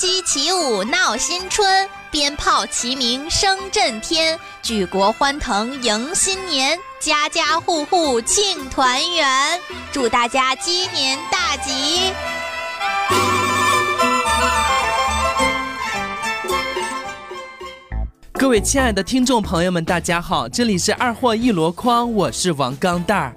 鸡起舞闹新春，鞭炮齐鸣声震天，举国欢腾迎新年，家家户户庆团圆。祝大家鸡年大吉！各位亲爱的听众朋友们，大家好，这里是二货一箩筐，我是王钢蛋儿。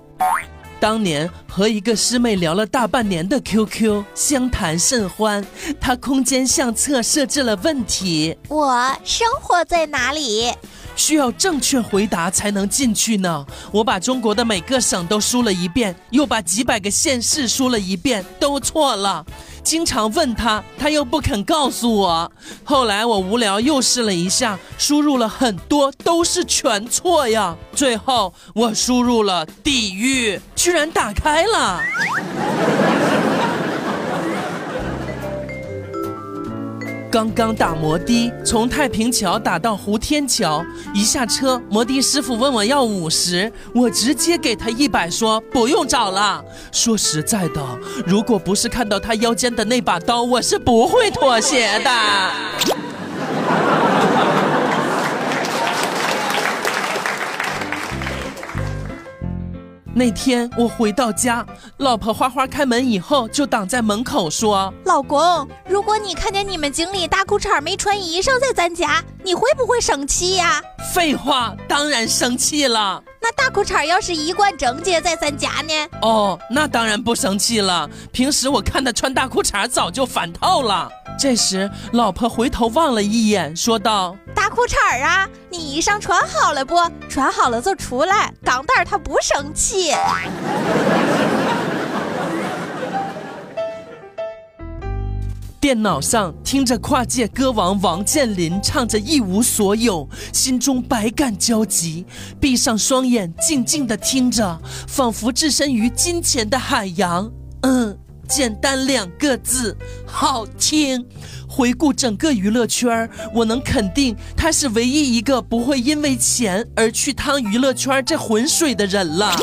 当年和一个师妹聊了大半年的 QQ，相谈甚欢。她空间相册设置了问题：我生活在哪里？需要正确回答才能进去呢。我把中国的每个省都输了一遍，又把几百个县市输了一遍，都错了。经常问他，他又不肯告诉我。后来我无聊又试了一下，输入了很多，都是全错呀。最后我输入了地狱，居然打开了。刚刚打摩的，从太平桥打到湖天桥，一下车，摩的师傅问我要五十，我直接给他一百，说不用找了。说实在的，如果不是看到他腰间的那把刀，我是不会妥协的。那天我回到家，老婆花花开门以后就挡在门口说：“老公，如果你看见你们经理大裤衩没穿衣裳在咱家，你会不会生气呀？”废话，当然生气了。那大裤衩要是一贯整洁在咱家呢？哦，那当然不生气了。平时我看他穿大裤衩早就烦透了。这时，老婆回头望了一眼，说道：“大裤衩啊，你衣裳穿好了不？穿好了就出来。钢蛋儿他不生气。”电脑上听着跨界歌王王健林唱着《一无所有》，心中百感交集，闭上双眼，静静的听着，仿佛置身于金钱的海洋。嗯，简单两个字，好听。回顾整个娱乐圈，我能肯定他是唯一一个不会因为钱而去趟娱乐圈这浑水的人了。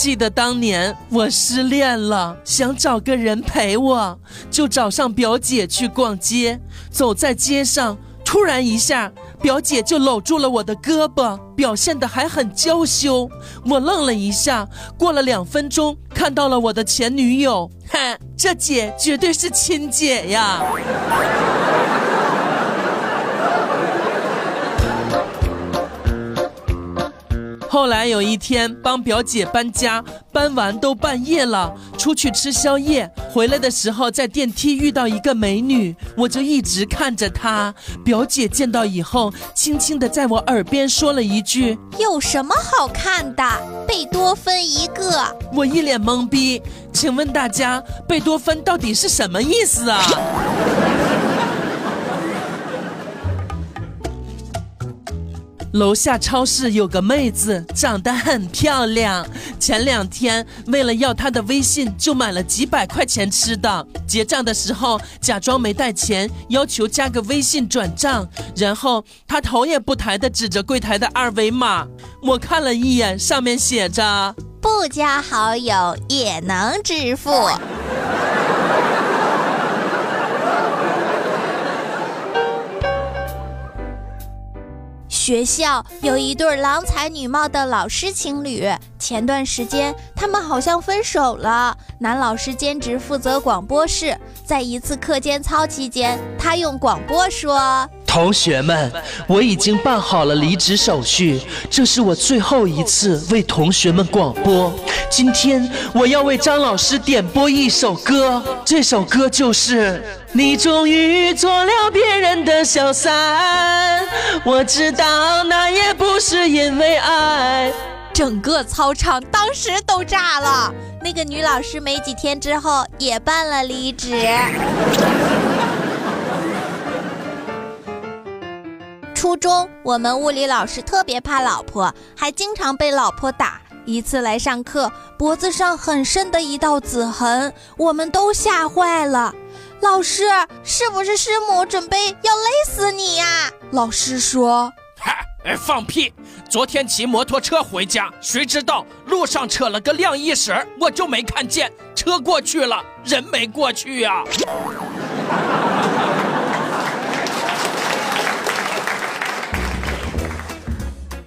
记得当年我失恋了，想找个人陪我，就找上表姐去逛街。走在街上，突然一下，表姐就搂住了我的胳膊，表现的还很娇羞。我愣了一下，过了两分钟，看到了我的前女友。哼，这姐绝对是亲姐呀！后来有一天帮表姐搬家，搬完都半夜了，出去吃宵夜，回来的时候在电梯遇到一个美女，我就一直看着她。表姐见到以后，轻轻的在我耳边说了一句：“有什么好看的？贝多芬一个。”我一脸懵逼，请问大家，贝多芬到底是什么意思啊？楼下超市有个妹子，长得很漂亮。前两天为了要她的微信，就买了几百块钱吃的。结账的时候假装没带钱，要求加个微信转账。然后她头也不抬的指着柜台的二维码，我看了一眼，上面写着“不加好友也能支付”。学校有一对郎才女貌的老师情侣，前段时间他们好像分手了。男老师兼职负责广播室，在一次课间操期间，他用广播说：“同学们，我已经办好了离职手续，这是我最后一次为同学们广播。今天我要为张老师点播一首歌，这首歌就是。”你终于做了别人的小三，我知道那也不是因为爱。整个操场当时都炸了。那个女老师没几天之后也办了离职。初中我们物理老师特别怕老婆，还经常被老婆打。一次来上课，脖子上很深的一道紫痕，我们都吓坏了。老师，是不是师母准备要勒死你呀？老师说：“哎，放屁！昨天骑摩托车回家，谁知道路上扯了个晾衣绳，我就没看见，车过去了，人没过去呀。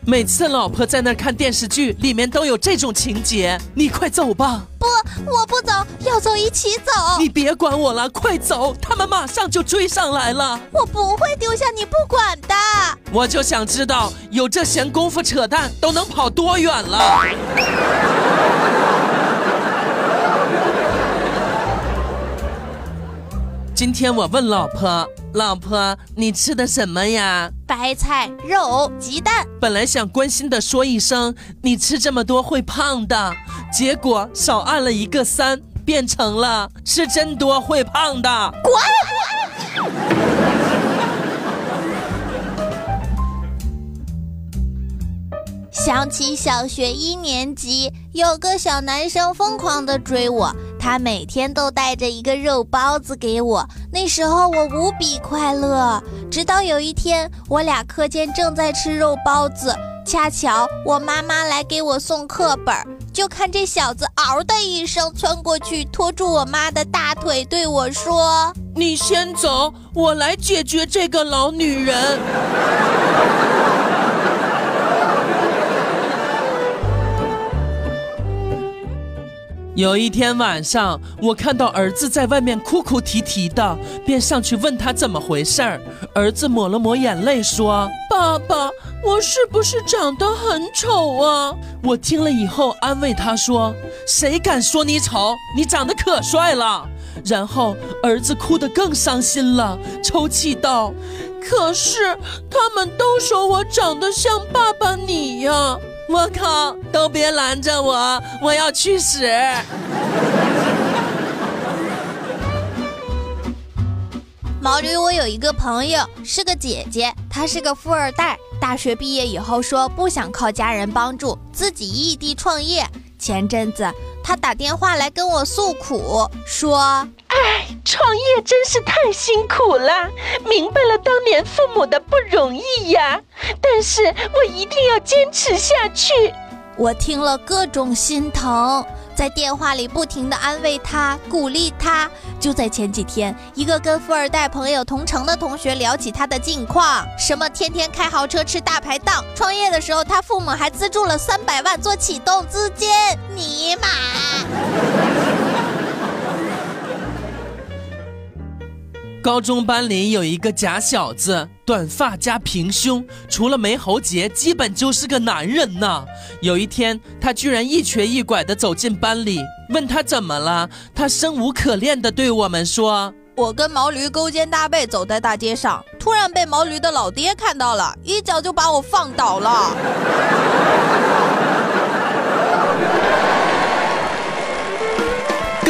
每次老婆在那看电视剧，里面都有这种情节。你快走吧！不，我不走，要走一起走。你别管我了，快走！他们马上就追上来了。我不会丢下你不管的。我就想知道，有这闲工夫扯淡，都能跑多远了？今天我问老婆：“老婆，你吃的什么呀？”白菜、肉、鸡蛋。本来想关心的说一声：“你吃这么多会胖的。”结果少按了一个三，变成了吃真多会胖的。滚！想起小学一年级，有个小男生疯狂的追我。他每天都带着一个肉包子给我，那时候我无比快乐。直到有一天，我俩课间正在吃肉包子，恰巧我妈妈来给我送课本，就看这小子嗷的一声窜过去，拖住我妈的大腿，对我说：“你先走，我来解决这个老女人。”有一天晚上，我看到儿子在外面哭哭啼啼的，便上去问他怎么回事儿。儿子抹了抹眼泪，说：“爸爸，我是不是长得很丑啊？”我听了以后安慰他说：“谁敢说你丑？你长得可帅了。”然后儿子哭得更伤心了，抽泣道：“可是他们都说我长得像爸爸你呀。”我靠！都别拦着我，我要去屎。毛驴，我有一个朋友是个姐姐，她是个富二代。大学毕业以后说不想靠家人帮助，自己异地创业。前阵子她打电话来跟我诉苦，说。哎，创业真是太辛苦了，明白了当年父母的不容易呀。但是我一定要坚持下去。我听了各种心疼，在电话里不停的安慰他，鼓励他。就在前几天，一个跟富二代朋友同城的同学聊起他的近况，什么天天开豪车吃大排档，创业的时候他父母还资助了三百万做启动资金，尼玛！高中班里有一个假小子，短发加平胸，除了没喉结，基本就是个男人呐。有一天，他居然一瘸一拐地走进班里，问他怎么了，他生无可恋地对我们说：“我跟毛驴勾肩搭背走在大街上，突然被毛驴的老爹看到了，一脚就把我放倒了。”